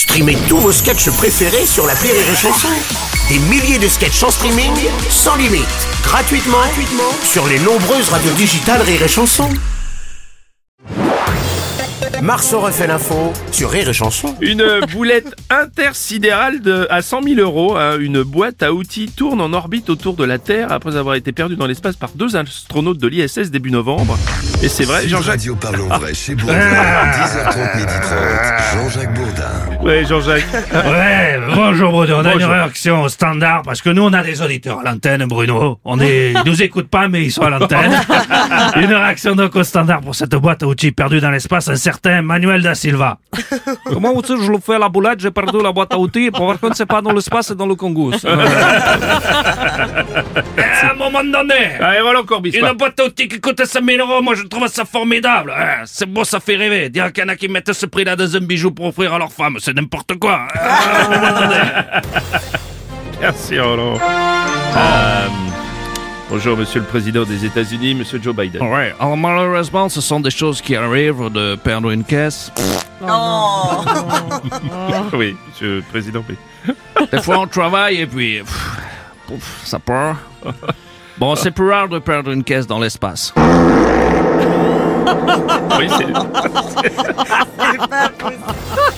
Streamez tous vos sketchs préférés sur la Rire et Chanson. Des milliers de sketchs en streaming, sans limite, gratuitement, gratuitement sur les nombreuses radios digitales Rire et Chanson. Marceau refait l'info sur Rire et Chanson. Une boulette intersidérale de, à 100 000 euros, hein, une boîte à outils tourne en orbite autour de la Terre après avoir été perdue dans l'espace par deux astronautes de l'ISS début novembre. Et c'est vrai, Jean-Jacques. Radio Parlons Vrai chez Bourdin, 10h30, midi 30, Jean-Jacques. Ouais, Jean-Jacques. Ouais, bonjour Bruno, on a Bonjour. une réaction standard parce que nous on a des auditeurs à l'antenne Bruno. On est, ils nous écoutent pas mais ils sont à l'antenne. une réaction donc au standard pour cette boîte à outils perdue dans l'espace, un certain Manuel da Silva. Comment vous savez, je le fais à la boulette, j'ai perdu la boîte à outils, pour voir que c'est pas dans l'espace, c'est dans le Congo. Et donné, Allez, voilà encore une Bismarck. boîte à outils qui coûte 5000 euros, moi je trouve ça formidable. Hein, c'est beau, ça fait rêver. Dire qu'il y en a qui mettent ce prix-là dans un bijou pour offrir à leur femme, c'est n'importe quoi. hein. Donné. Merci Roland. Euh, bonjour Monsieur le Président des États-Unis, Monsieur Joe Biden. Ouais, alors malheureusement, ce sont des choses qui arrivent de perdre une caisse. Oui, Monsieur le Président. oui. Des fois, on travaille et puis, pff, pouf, ça part. Bon, c'est plus rare de perdre une caisse dans l'espace. Oui, c'est-